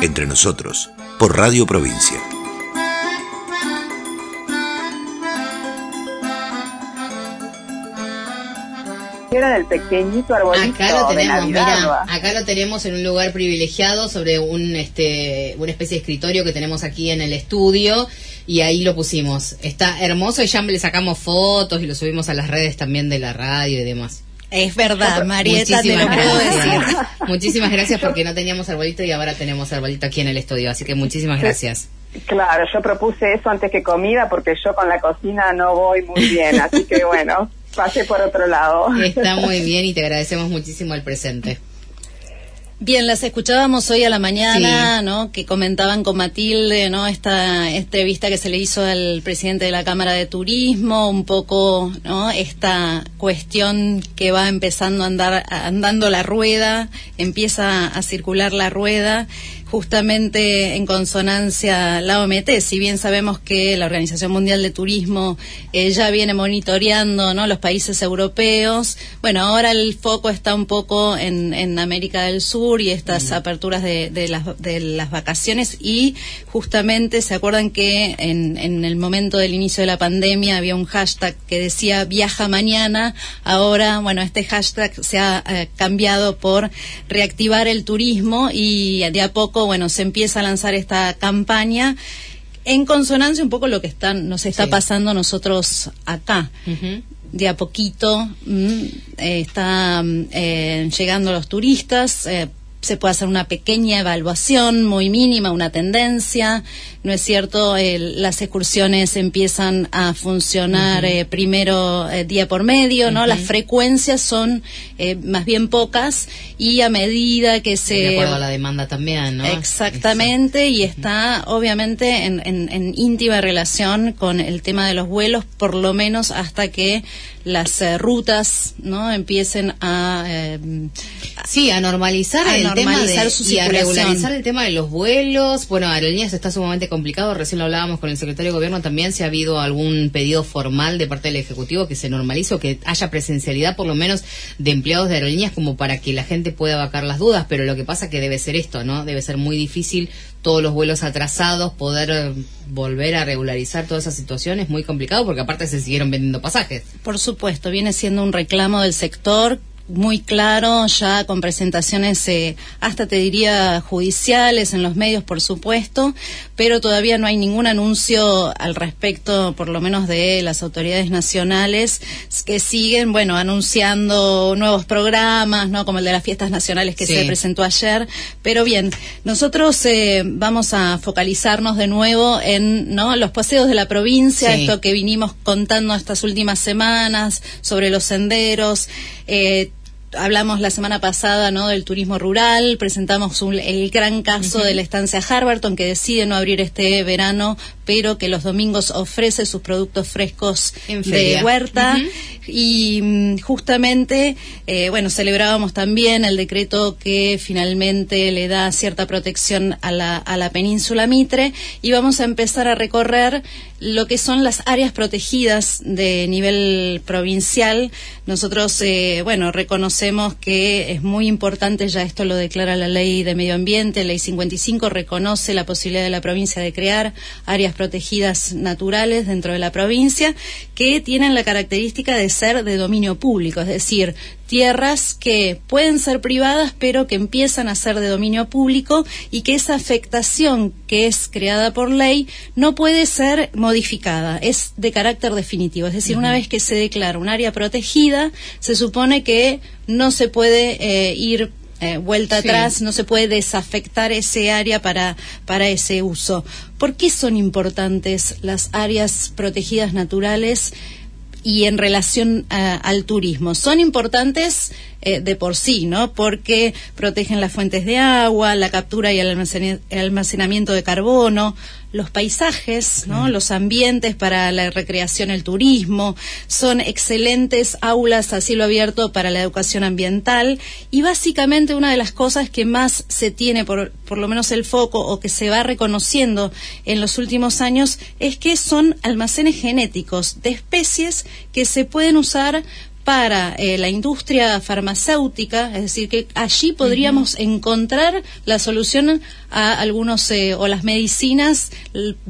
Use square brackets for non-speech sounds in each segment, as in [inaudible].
Entre nosotros, por Radio Provincia. Era del pequeñito arbolito Acá lo acá lo tenemos en un lugar privilegiado sobre un este una especie de escritorio que tenemos aquí en el estudio y ahí lo pusimos. Está hermoso y ya le sacamos fotos y lo subimos a las redes también de la radio y demás. Es verdad, Marieta, te lo Muchísimas puedo decir. Muchísimas gracias porque no teníamos arbolito y ahora tenemos arbolito aquí en el estudio, así que muchísimas gracias. Claro, yo propuse eso antes que comida porque yo con la cocina no voy muy bien, así que bueno, pasé por otro lado. Está muy bien y te agradecemos muchísimo el presente. Bien, las escuchábamos hoy a la mañana, ¿no? Que comentaban con Matilde, ¿no? Esta entrevista que se le hizo al presidente de la Cámara de Turismo, un poco, ¿no? Esta cuestión que va empezando a andar, andando la rueda, empieza a circular la rueda, justamente en consonancia la OMT, si bien sabemos que la Organización Mundial de Turismo eh, ya viene monitoreando ¿no? los países europeos, bueno, ahora el foco está un poco en, en América del Sur y estas aperturas de, de las, de las vacaciones. Y justamente se acuerdan que en, en el momento del inicio de la pandemia había un hashtag que decía viaja mañana, ahora, bueno, este hashtag se ha eh, cambiado por reactivar el turismo y de a poco, bueno, se empieza a lanzar esta campaña en consonancia un poco lo que está, nos está Sí. pasando a nosotros acá. De a poquito mm, eh, están llegando los turistas. eh, se puede hacer una pequeña evaluación muy mínima, una tendencia. No es cierto, El- las excursiones empiezan a funcionar eh, primero eh, día por medio, ¿no? Las frecuencias son eh, más bien pocas y a medida que se de acuerdo a la demanda también, ¿no? Exactamente, y está obviamente en, en- en íntima relación con el tema de los vuelos, por lo menos hasta que las eh, rutas no empiecen a eh, Sí, a normalizar A el normalizar tema de, su y a regularizar el tema de los vuelos. Bueno, aerolíneas está sumamente complicado. Recién lo hablábamos con el secretario de gobierno también. Si ha habido algún pedido formal de parte del ejecutivo que se normalice o que haya presencialidad, por lo menos, de empleados de aerolíneas como para que la gente pueda vacar las dudas. Pero lo que pasa que debe ser esto, ¿no? Debe ser muy difícil todos los vuelos atrasados poder eh, volver a regularizar toda esa situación. Es muy complicado porque aparte se siguieron vendiendo pasajes. Por supuesto, viene siendo un reclamo del sector muy claro, ya con presentaciones eh, hasta te diría judiciales en los medios, por supuesto, pero todavía no hay ningún anuncio al respecto, por lo menos de las autoridades nacionales, que siguen, bueno, anunciando nuevos programas, ¿no? Como el de las fiestas nacionales que Sí. se presentó ayer. Pero bien, nosotros eh, vamos a focalizarnos de nuevo en ¿no? los paseos de la provincia, Sí. esto que vinimos contando estas últimas semanas sobre los senderos. Eh, Hablamos la semana pasada ¿no? del turismo rural, presentamos un- el gran caso de la estancia Harberton que decide no abrir este verano, pero que los domingos ofrece sus productos frescos de huerta. Y mm, justamente, eh, bueno, celebrábamos también el decreto que finalmente le da cierta protección a la, a la península Mitre y vamos a empezar a recorrer lo que son las áreas protegidas de nivel provincial. Nosotros, eh, bueno, reconocemos que es muy importante, ya esto lo declara la ley de medio ambiente, ley 55 reconoce la posibilidad de la provincia de crear áreas protegidas naturales dentro de la provincia que tienen la característica de ser de dominio público, es decir, tierras que pueden ser privadas pero que empiezan a ser de dominio público y que esa afectación que es creada por ley no puede ser modificada, es de carácter definitivo, es decir, una vez que se declara un área protegida, se supone que no se puede eh, ir eh, vuelta Sí. atrás, no se puede desafectar ese área para, para ese uso. ¿Por qué son importantes las áreas protegidas naturales? y en relación al turismo. Son importantes eh, de por sí, ¿no? Porque protegen las fuentes de agua, la captura y el almacenamiento de carbono, los paisajes, ¿no? los ambientes para la recreación, el turismo, son excelentes aulas a cielo abierto para la educación ambiental y básicamente una de las cosas que más se tiene, por, por lo menos el foco, o que se va reconociendo en los últimos años, es que son almacenes genéticos de especies que se pueden usar para eh, la industria farmacéutica, es decir, que allí podríamos encontrar la solución a algunos eh, o las medicinas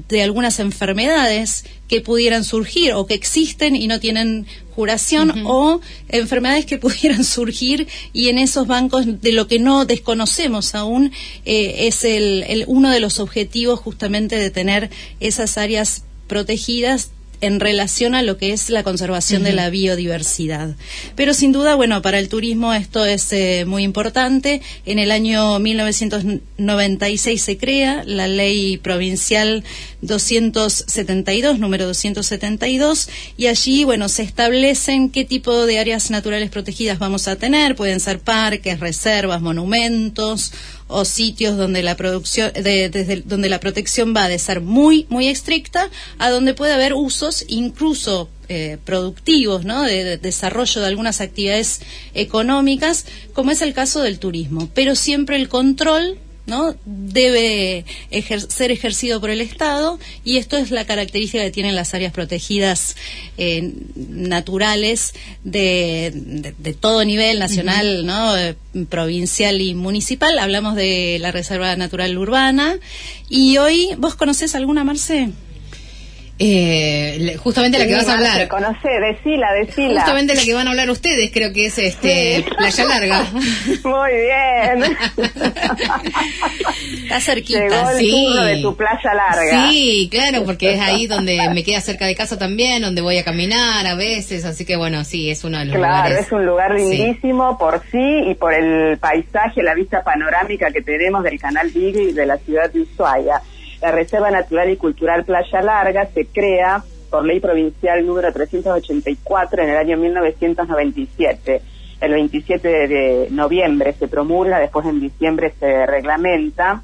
de algunas enfermedades que pudieran surgir o que existen y no tienen curación o enfermedades que [laughs] pudieran surgir y en esos bancos de lo que no desconocemos aún eh, es el, uno de los objetivos justamente de tener esas áreas protegidas en relación a lo que es la conservación de la biodiversidad. Pero sin duda, bueno, para el turismo esto es eh, muy importante. En el año 1996 se crea la ley provincial 272, número 272, y allí, bueno, se establecen qué tipo de áreas naturales protegidas vamos a tener. Pueden ser parques, reservas, monumentos o sitios donde la producción desde donde la protección va de ser muy muy estricta a donde puede haber usos incluso eh, productivos, ¿no? de, desarrollo de algunas actividades económicas, como es el caso del turismo. Pero siempre el control ¿no? debe ser ejercido por el Estado y esto es la característica que tienen las áreas protegidas eh, naturales de, de, todo nivel nacional, ¿no? Eh, provincial y municipal. Hablamos de la Reserva Natural Urbana y hoy, ¿vos conocés alguna, Marce? Eh, justamente la que vas a hablar. Conoce, decila, decila. Justamente la que van a hablar ustedes, creo que es este Playa Larga. [laughs] Muy bien. Está cerquita. Llegó el sí. de tu Playa Larga. Sí, claro, porque es ahí donde me queda cerca de casa también, donde voy a caminar a veces, así que bueno, sí, es uno de los claro, lugares. es un lugar lindísimo por sí y por el paisaje, la vista panorámica que tenemos del Canal Beagle y de la ciudad de Ushuaia. La Reserva Natural y Cultural Playa Larga se crea por ley provincial número 384 en el año 1997. El 27 de noviembre se promulga, después en diciembre se reglamenta.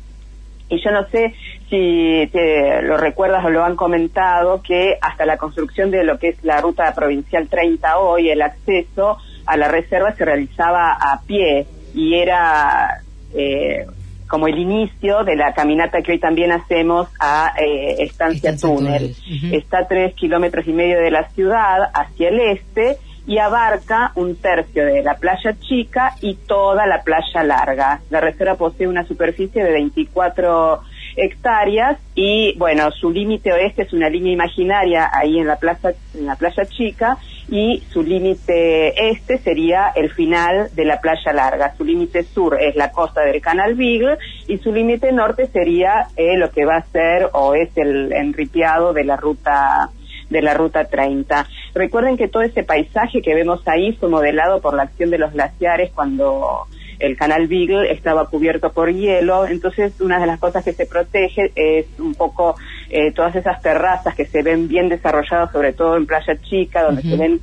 Y yo no sé si te lo recuerdas o lo han comentado, que hasta la construcción de lo que es la ruta provincial 30 hoy, el acceso a la reserva se realizaba a pie y era eh, como el inicio de la caminata que hoy también hacemos a eh, Estancia, Túnel. Está a tres kilómetros y medio de la ciudad hacia el este y abarca un tercio de la playa chica y toda la playa larga. La reserva posee una superficie de 24 hectáreas y bueno, su límite oeste es una línea imaginaria ahí en la plaza en la playa chica y su límite este sería el final de la playa larga. Su límite sur es la costa del Canal Beagle y su límite norte sería eh, lo que va a ser o es el enripiado de la ruta de la ruta 30. Recuerden que todo ese paisaje que vemos ahí fue modelado por la acción de los glaciares cuando el canal Beagle estaba cubierto por hielo, entonces una de las cosas que se protege es un poco eh, todas esas terrazas que se ven bien desarrolladas, sobre todo en Playa Chica, donde se ven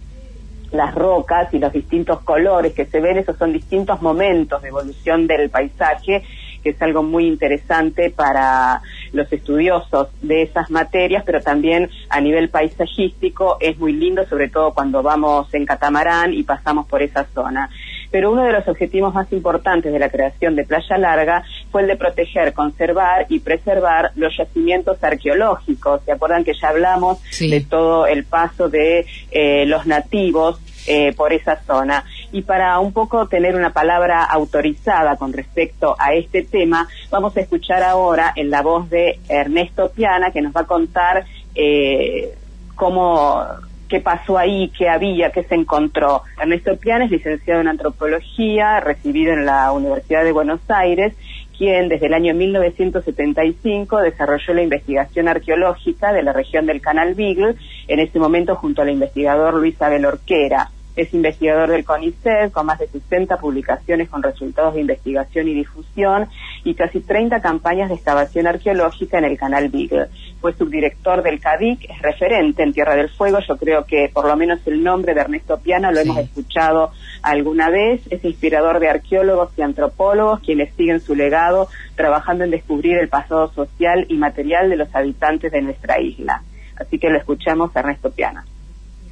las rocas y los distintos colores que se ven, esos son distintos momentos de evolución del paisaje, que es algo muy interesante para los estudiosos de esas materias, pero también a nivel paisajístico es muy lindo, sobre todo cuando vamos en catamarán y pasamos por esa zona pero uno de los objetivos más importantes de la creación de Playa Larga fue el de proteger, conservar y preservar los yacimientos arqueológicos. ¿Se acuerdan que ya hablamos de todo el paso de eh, los nativos eh, por esa zona? Y para un poco tener una palabra autorizada con respecto a este tema, vamos a escuchar ahora en la voz de Ernesto Piana, que nos va a contar eh, cómo qué pasó ahí, qué había, qué se encontró. Ernesto Piana es licenciado en antropología, recibido en la Universidad de Buenos Aires, quien desde el año 1975 desarrolló la investigación arqueológica de la región del Canal Beagle, en ese momento junto al investigador Luis Abel Orquera. Es investigador del CONICET, con más de 60 publicaciones con resultados de investigación y difusión y casi 30 campañas de excavación arqueológica en el canal Beagle. Fue subdirector del CADIC, es referente en Tierra del Fuego. Yo creo que por lo menos el nombre de Ernesto Piana lo hemos escuchado alguna vez. Es inspirador de arqueólogos y antropólogos quienes siguen su legado trabajando en descubrir el pasado social y material de los habitantes de nuestra isla. Así que lo escuchamos Ernesto Piana.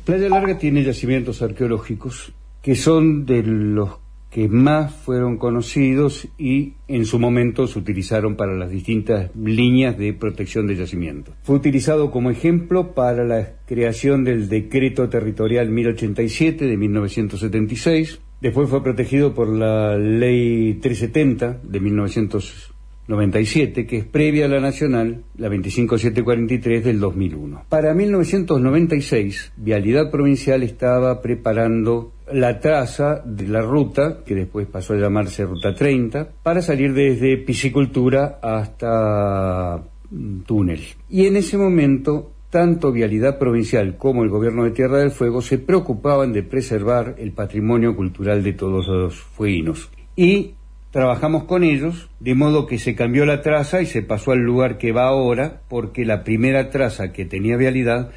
Playa Larga tiene yacimientos arqueológicos que son de los que más fueron conocidos y en su momento se utilizaron para las distintas líneas de protección de yacimientos. Fue utilizado como ejemplo para la creación del Decreto Territorial 1087 de 1976, después fue protegido por la Ley 370 de 1976 97, que es previa a la nacional, la 25743 del 2001. Para 1996, Vialidad Provincial estaba preparando la traza de la ruta, que después pasó a llamarse Ruta 30, para salir desde piscicultura hasta mm, túnel. Y en ese momento tanto Vialidad Provincial como el Gobierno de Tierra del Fuego se preocupaban de preservar el patrimonio cultural de todos los fueguinos. Y trabajamos con ellos, de modo que se cambió la traza y se pasó al lugar que va ahora, porque la primera traza que tenía vialidad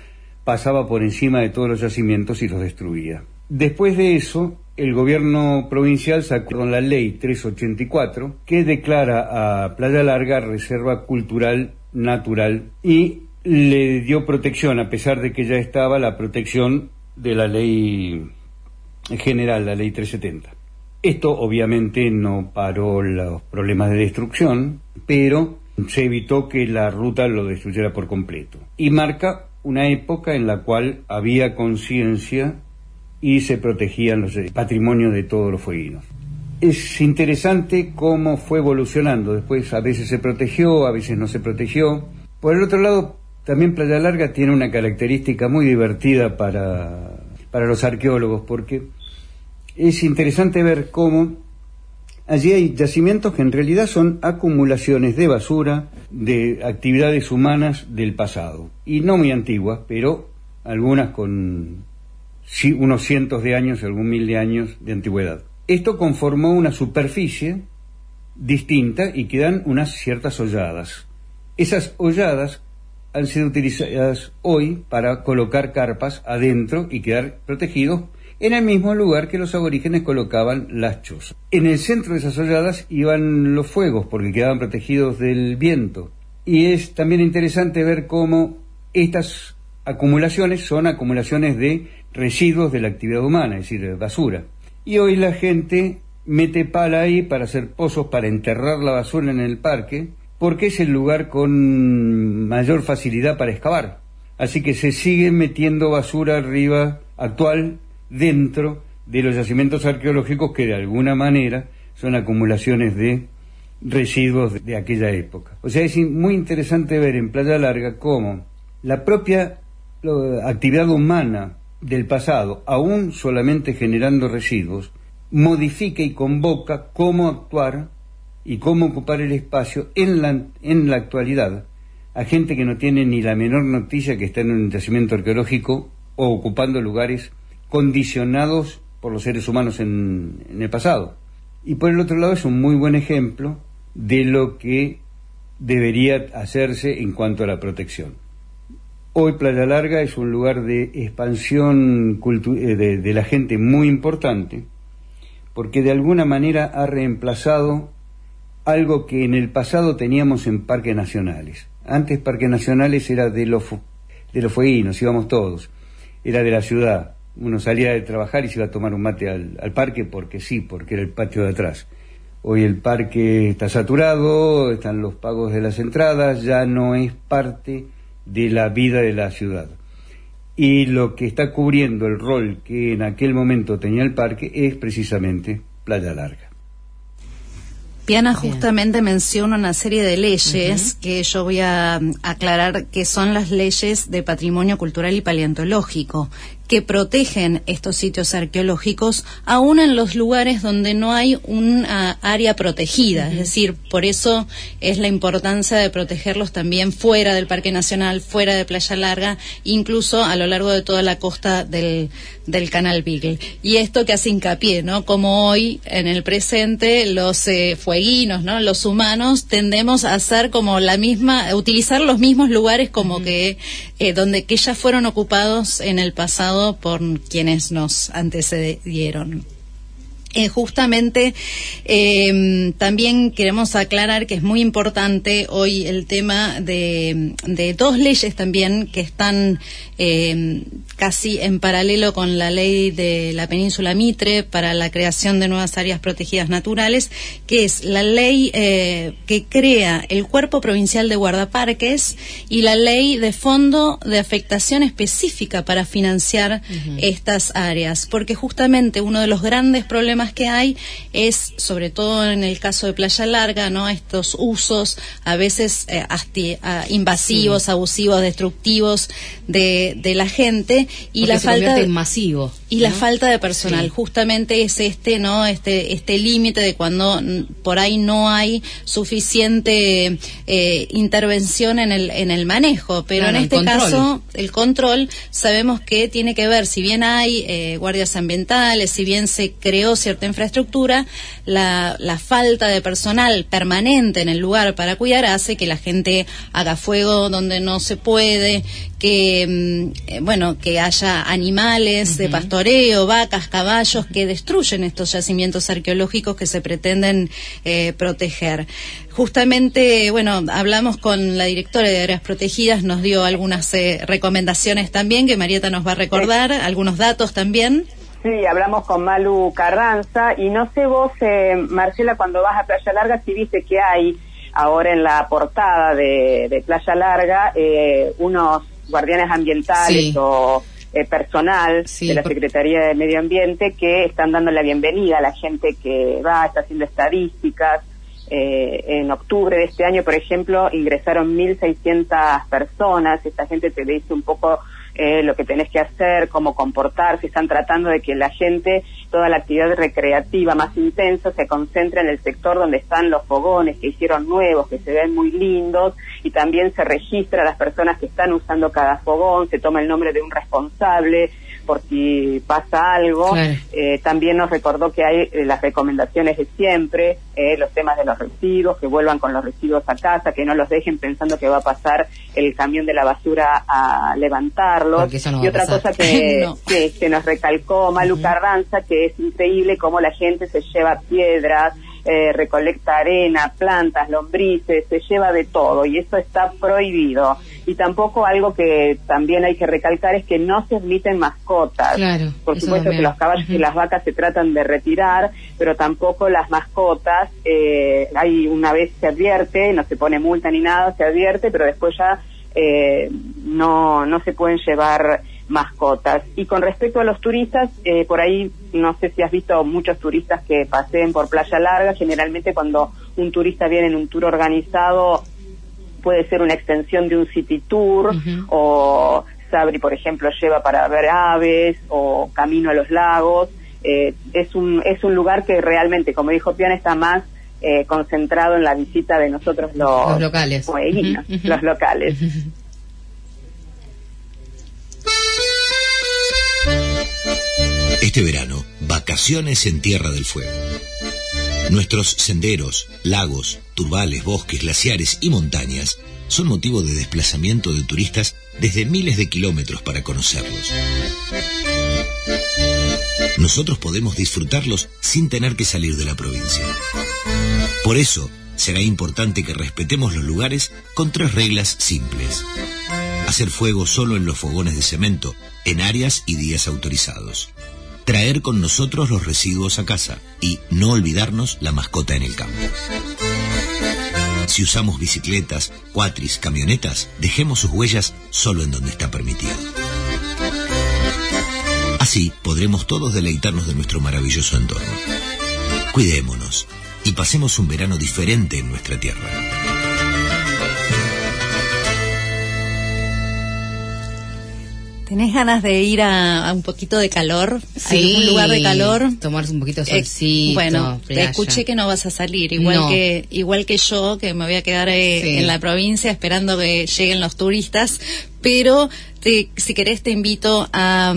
pasaba por encima de todos los yacimientos y los destruía. Después de eso, el gobierno provincial sacó la ley 384 que declara a Playa Larga reserva cultural natural y le dio protección, a pesar de que ya estaba la protección de la ley general, la ley 370. Esto obviamente no paró los problemas de destrucción, pero se evitó que la ruta lo destruyera por completo. Y marca una época en la cual había conciencia y se protegían los patrimonios de todos los fueguinos. Es interesante cómo fue evolucionando. Después a veces se protegió, a veces no se protegió. Por el otro lado, también Playa Larga tiene una característica muy divertida para, para los arqueólogos, porque es interesante ver cómo allí hay yacimientos que en realidad son acumulaciones de basura de actividades humanas del pasado, y no muy antiguas, pero algunas con unos cientos de años, algún mil de años de antigüedad. Esto conformó una superficie distinta y quedan unas ciertas holladas. Esas holladas han sido utilizadas hoy para colocar carpas adentro y quedar protegidos en el mismo lugar que los aborígenes colocaban las chozas. En el centro de esas holladas iban los fuegos porque quedaban protegidos del viento. Y es también interesante ver cómo estas acumulaciones son acumulaciones de residuos de la actividad humana, es decir, de basura. Y hoy la gente mete pala ahí para hacer pozos para enterrar la basura en el parque, porque es el lugar con mayor facilidad para excavar. Así que se sigue metiendo basura arriba actual dentro de los yacimientos arqueológicos que de alguna manera son acumulaciones de residuos de aquella época. O sea, es muy interesante ver en Playa Larga cómo la propia actividad humana del pasado, aún solamente generando residuos, modifica y convoca cómo actuar y cómo ocupar el espacio en la, en la actualidad a gente que no tiene ni la menor noticia que está en un yacimiento arqueológico o ocupando lugares condicionados por los seres humanos en, el pasado. Y por el otro lado es un muy buen ejemplo de lo que debería hacerse en cuanto a la protección. Hoy Playa Larga es un lugar de expansión eh, de, de, la gente muy importante, porque de alguna manera ha reemplazado algo que en el pasado teníamos en parques nacionales. Antes parques nacionales era de los, de los fueguinos, íbamos todos, era de la ciudad uno salía de trabajar y se iba a tomar un mate al, parque porque sí, porque era el patio de atrás. Hoy el parque está saturado, están los pagos de las entradas, ya no es parte de la vida de la ciudad. Y lo que está cubriendo el rol que en aquel momento tenía el parque es precisamente Playa Larga. Piana justamente menciona una serie de leyes que yo voy a aclarar que son las leyes de patrimonio cultural y paleontológico, que protegen estos sitios arqueológicos, aún en los lugares donde no hay una área protegida. Es decir, por eso es la importancia de protegerlos también fuera del Parque Nacional, fuera de Playa Larga, incluso a lo largo de toda la costa del, del Canal Beagle. Y esto que hace hincapié, ¿no? Como hoy, en el presente, los eh, fueguinos, ¿no? Los humanos tendemos a hacer como la misma, utilizar los mismos lugares como que, eh, donde que ya fueron ocupados en el pasado por quienes nos antecedieron. Eh, justamente eh, también queremos aclarar que es muy importante hoy el tema de, dos leyes también que están eh, casi en paralelo con la ley de la península Mitre para la creación de nuevas áreas protegidas naturales, que es la ley que crea el Cuerpo Provincial de Guardaparques y la ley de Fondo de Afectación Específica para financiar estas áreas, porque justamente uno de los grandes problemas que hay es, sobre todo en el caso de Playa Larga, ¿no? Estos usos a veces eh, invasivos, abusivos, destructivos de, de la gente y la falta de masivo y la falta de personal. Justamente es este no este este límite de cuando por ahí no hay suficiente eh, intervención en el en el manejo. Pero en este caso el control sabemos que tiene que ver si bien hay eh, guardias ambientales si bien se creó cierta infraestructura la, la falta de personal permanente en el lugar para cuidar hace que la gente haga fuego donde no se puede que mm, eh, bueno que haya animales de pastor vacas, caballos que destruyen estos yacimientos arqueológicos que se pretenden eh, proteger. Justamente, bueno, hablamos con la directora de áreas protegidas, nos dio algunas eh, recomendaciones también que Marieta nos va a recordar, algunos datos también. Sí, hablamos con Malu Carranza y no sé vos, eh, Marcela, cuando vas a Playa Larga, si viste que hay ahora en la portada de, Playa Larga unos guardianes ambientales o eh, personal de la Secretaría de Medio Ambiente que están dando la bienvenida a la gente que va, está haciendo estadísticas. Eh, en octubre de este año, por ejemplo, ingresaron 1.600 personas. Esta gente te dice un poco eh, lo que tenés que hacer, cómo comportarse, están tratando de que la gente, toda la actividad recreativa más intensa se concentre en el sector donde están los fogones que hicieron nuevos, que se ven muy lindos, y también se registra a las personas que están usando cada fogón, se toma el nombre de un responsable, por si pasa algo. Eh, también nos recordó que hay eh, las recomendaciones de siempre, eh, los temas de los residuos, que vuelvan con los residuos a casa, que no los dejen pensando que va a pasar el camión de la basura a levantarlos. y otra cosa [laughs] que, que, nos recalcó Malu Carranza, que es increíble cómo la gente se lleva piedras, eh, recolecta arena, plantas, lombrices, se lleva de todo y eso está prohibido. Y tampoco algo que también hay que recalcar es que no se admiten mascotas. Por supuesto que los caballos y las vacas se tratan de retirar, pero tampoco las mascotas. Eh, hay una vez se advierte, no se pone multa ni nada, se advierte, pero después ya eh, no, no se pueden llevar mascotas. Y con respecto a los turistas, eh, por ahí no sé si has visto muchos turistas que paseen por Playa Larga, generalmente cuando un turista viene en un tour organizado puede ser una extensión de un city tour o Sabri, por ejemplo, lleva para ver aves o camino a los lagos. Eh, es, un, es un lugar que realmente, como dijo Piana, está más eh, concentrado en la visita de nosotros los, locales. Los locales. [laughs] Este verano, vacaciones en Tierra del Fuego. Nuestros senderos, lagos, turbales, bosques, glaciares y montañas son motivo de desplazamiento de turistas desde miles de kilómetros para conocerlos. Nosotros podemos disfrutarlos sin tener que salir de la provincia. Por eso, será importante que respetemos los lugares con tres reglas simples. Hacer fuego solo en los fogones de cemento, en áreas y días autorizados traer con nosotros los residuos a casa y no olvidarnos la mascota en el campo. Si usamos bicicletas, cuatris, camionetas, dejemos sus huellas solo en donde está permitido. Así podremos todos deleitarnos de nuestro maravilloso entorno. Cuidémonos y pasemos un verano diferente en nuestra tierra. ¿Tenés ganas de ir a, un poquito de calor? Sí, un lugar de calor? Tomarse un poquito de eh, solcito. bueno, te escuché que no vas a salir, igual que igual que yo, que me voy a quedar eh, en la provincia esperando que lleguen los turistas, pero si querés te invito a,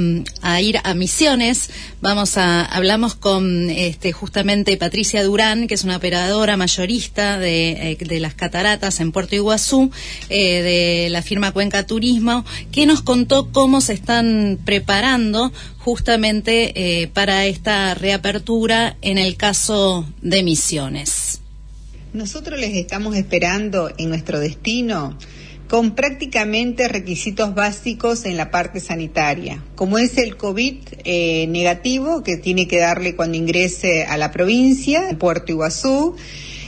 ir a Misiones. Vamos a hablamos con este, justamente Patricia Durán, que es una operadora mayorista de, eh, las cataratas en Puerto Iguazú, eh, de la firma Cuenca Turismo, que nos contó cómo se están preparando justamente eh, para esta reapertura en el caso de Misiones. Nosotros les estamos esperando en nuestro destino con prácticamente requisitos básicos en la parte sanitaria, como es el COVID eh, negativo que tiene que darle cuando ingrese a la provincia, Puerto Iguazú.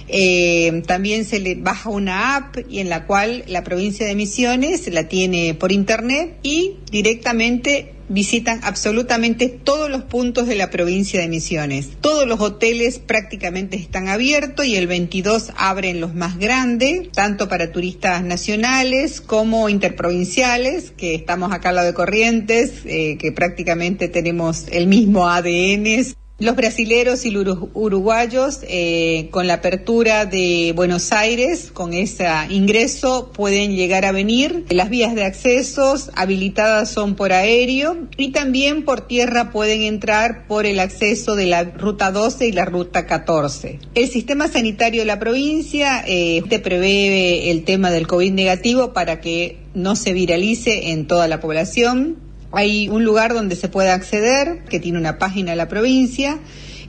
Eh, también se le baja una app y en la cual la provincia de Misiones la tiene por internet y directamente visitan absolutamente todos los puntos de la provincia de Misiones. Todos los hoteles prácticamente están abiertos y el 22 abren los más grandes, tanto para turistas nacionales como interprovinciales, que estamos acá al lado de Corrientes, eh, que prácticamente tenemos el mismo ADN. Los brasileros y los uruguayos, eh, con la apertura de Buenos Aires, con ese ingreso, pueden llegar a venir. Las vías de accesos habilitadas son por aéreo y también por tierra pueden entrar por el acceso de la ruta 12 y la ruta 14. El sistema sanitario de la provincia eh, te prevé el tema del COVID negativo para que no se viralice en toda la población. Hay un lugar donde se puede acceder, que tiene una página de la provincia,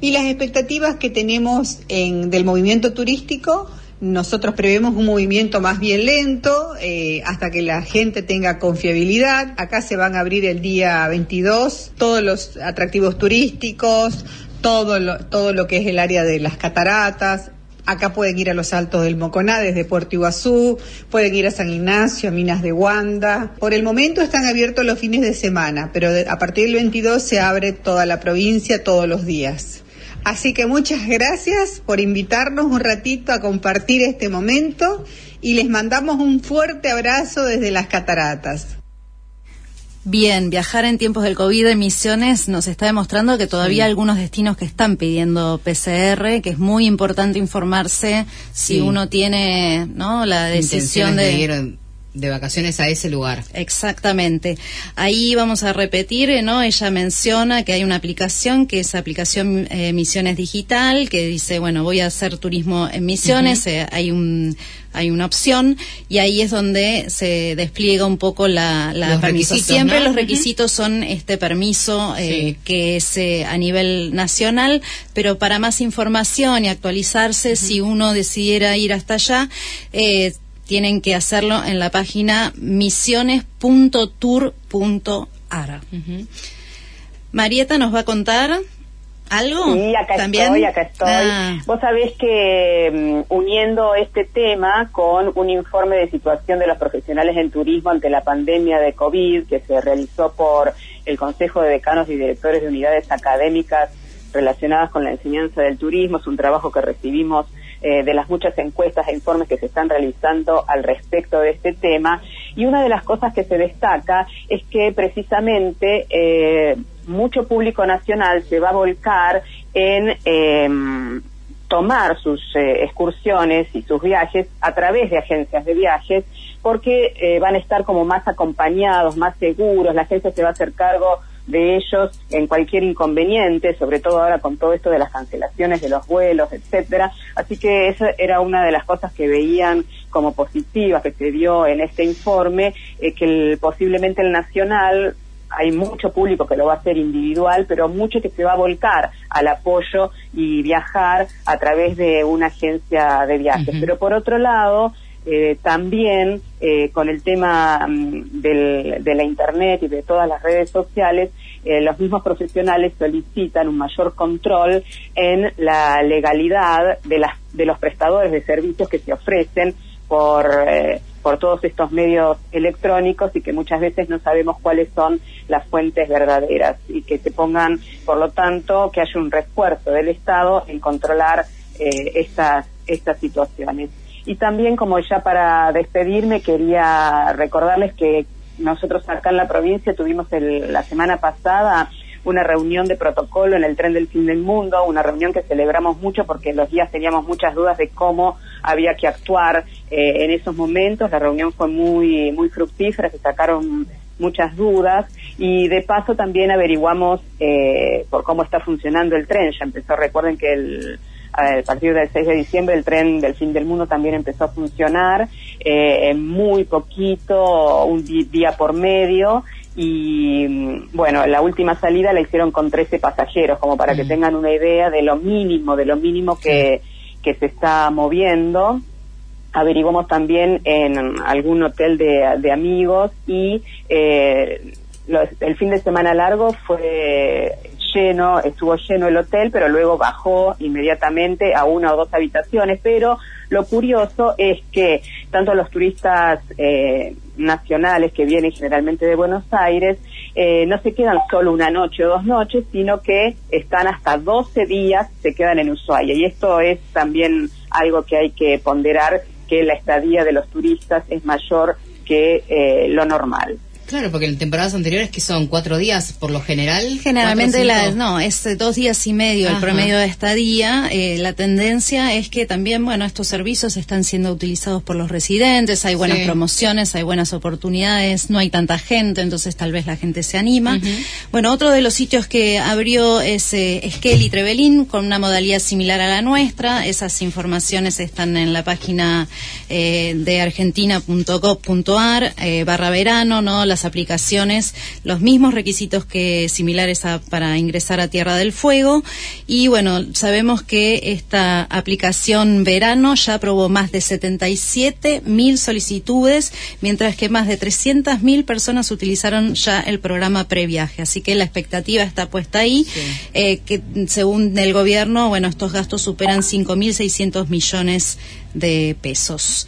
y las expectativas que tenemos en, del movimiento turístico, nosotros prevemos un movimiento más bien lento eh, hasta que la gente tenga confiabilidad. Acá se van a abrir el día 22 todos los atractivos turísticos, todo lo, todo lo que es el área de las cataratas, Acá pueden ir a los Altos del Moconá desde Puerto Iguazú, pueden ir a San Ignacio, a Minas de Guanda. Por el momento están abiertos los fines de semana, pero a partir del 22 se abre toda la provincia todos los días. Así que muchas gracias por invitarnos un ratito a compartir este momento y les mandamos un fuerte abrazo desde las cataratas. Bien, viajar en tiempos del COVID en Misiones nos está demostrando que todavía hay algunos destinos que están pidiendo PCR, que es muy importante informarse si uno tiene ¿no? la decisión de de vacaciones a ese lugar. Exactamente. Ahí vamos a repetir, ¿no? Ella menciona que hay una aplicación que es aplicación eh, Misiones Digital, que dice, bueno, voy a hacer turismo en Misiones, eh, hay un hay una opción y ahí es donde se despliega un poco la, la permiso. Siempre los requisitos son este permiso eh, que es a nivel nacional, pero para más información y actualizarse, si uno decidiera ir hasta allá, eh, tienen que hacerlo en la página misiones.tour.ar. Marieta nos va a contar algo. Sí, acá estoy, acá estoy. Ah. Vos sabés que mm, uniendo este tema con un informe de situación de los profesionales en turismo ante la pandemia de COVID que se realizó por el Consejo de Decanos y Directores de Unidades Académicas relacionadas con la enseñanza del turismo, es un trabajo que recibimos eh, de las muchas encuestas e informes que se están realizando al respecto de este tema. Y una de las cosas que se destaca es que precisamente eh, mucho público nacional se va a volcar en em, tomar sus eh, excursiones y sus viajes a través de agencias de viajes porque van a estar como más acompañados, más seguros, la agencia se va a hacer cargo de ellos en cualquier inconveniente, sobre todo ahora con todo esto de las cancelaciones de los vuelos, etcétera. Así que esa era una de las cosas que veían como positivas que se dio en este informe, eh, que posiblemente el nacional hay mucho público que lo va a hacer individual, pero mucho que se va a volcar al apoyo y viajar a través de una agencia de viajes. Pero por otro lado, eh, también eh, con el tema mm, de la Internet y de todas las redes sociales, eh, los mismos profesionales solicitan un mayor control en la legalidad de, los prestadores de servicios que se ofrecen por, todos estos medios electrónicos y que muchas veces no sabemos cuáles son las fuentes verdaderas y que se pongan, por lo tanto, que haya un refuerzo del Estado en controlar estas situaciones. Y también, como ya para despedirme, quería recordarles que nosotros acá en la provincia tuvimos la semana pasada una reunión de protocolo en el tren del fin del mundo, una reunión que celebramos mucho porque los días teníamos muchas dudas de cómo había que actuar eh, en esos momentos. La reunión fue muy, muy fructífera, se sacaron muchas dudas y de paso también averiguamos eh, por cómo está funcionando el tren. Ya empezó, recuerden que el, a partir del 6 de diciembre el tren del fin del mundo también empezó a funcionar eh, muy poquito, un día por medio y mm, bueno, la última salida la hicieron con 13 pasajeros, como para que tengan una idea de lo mínimo, de lo mínimo que, que se está moviendo. Averiguamos también en algún hotel de, de amigos y eh, el fin de semana largo fue lleno, estuvo lleno el hotel, pero luego bajó inmediatamente a una o dos habitaciones. Pero lo curioso es que tanto los turistas eh, nacionales que vienen generalmente de Buenos Aires eh, no se quedan solo una noche o dos noches, sino que están hasta 12 días, se quedan en Ushuaia. Y esto es también algo que hay que ponderar, que la estadía de los turistas es mayor que eh, lo normal. Claro, porque en temporadas anteriores que son cuatro días por lo general. Generalmente la, no, es dos días y medio el promedio de estadía. Eh, la tendencia es que también, bueno, estos servicios están siendo utilizados por los residentes, hay buenas promociones, hay buenas oportunidades, no hay tanta gente, entonces tal vez la gente se anima. Bueno, otro de los sitios que abrió es eh, Esquel Trevelín con una modalidad similar a la nuestra. Esas informaciones están en la página eh, de argentina.gov.ar eh, barra verano, ¿no? Las aplicaciones los mismos requisitos que similares a, para ingresar a Tierra del Fuego. Y bueno, sabemos que esta aplicación verano ya aprobó más de 77 mil solicitudes, mientras que más de 300 mil personas utilizaron ya el programa previaje. Así que la expectativa está puesta ahí, eh, que según el gobierno, bueno, estos gastos superan 5.600 millones de pesos.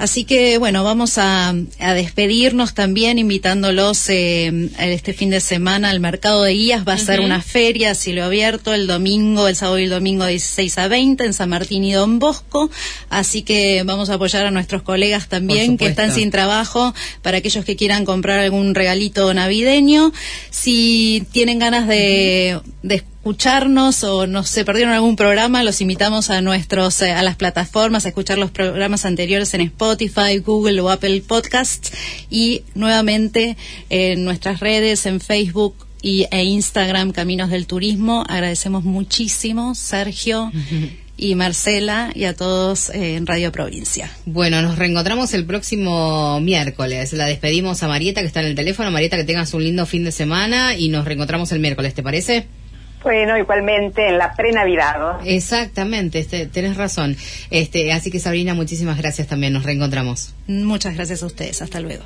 Así que bueno, vamos a, despedirnos también invitándolos eh, este fin de semana al mercado de guías. Va a ser una feria a lo abierto el domingo, el sábado y el domingo de 16 a 20 en San Martín y Don Bosco. Así que vamos a apoyar a nuestros colegas también que están sin trabajo para aquellos que quieran comprar algún regalito navideño. Si tienen ganas de, de escucharnos o no se perdieron algún programa, los invitamos a nuestros eh, a las plataformas a escuchar los programas anteriores en Spotify, Google o Apple Podcasts y nuevamente en nuestras redes en Facebook y, e Instagram Caminos del Turismo. Agradecemos muchísimo Sergio. [laughs] y Marcela y a todos eh, en Radio Provincia. Bueno, nos reencontramos el próximo miércoles. La despedimos a Marieta que está en el teléfono. Marieta, que tengas un lindo fin de semana y nos reencontramos el miércoles, ¿te parece? Bueno, igualmente en la pre-Navidad. Exactamente, este, tenés razón. Este, así que Sabrina, muchísimas gracias también. Nos reencontramos. Muchas gracias a ustedes. Hasta luego.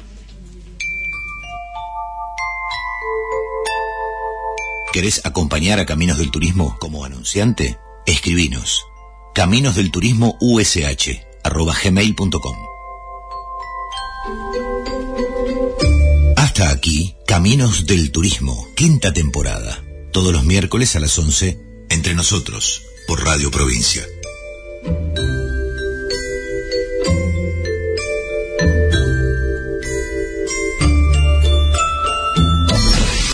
¿Querés acompañar a Caminos del Turismo como anunciante? Escribinos Caminos del Turismo USH arroba gmail.com. Hasta aquí, Caminos del Turismo, quinta temporada todos los miércoles a las 11, entre nosotros, por Radio Provincia.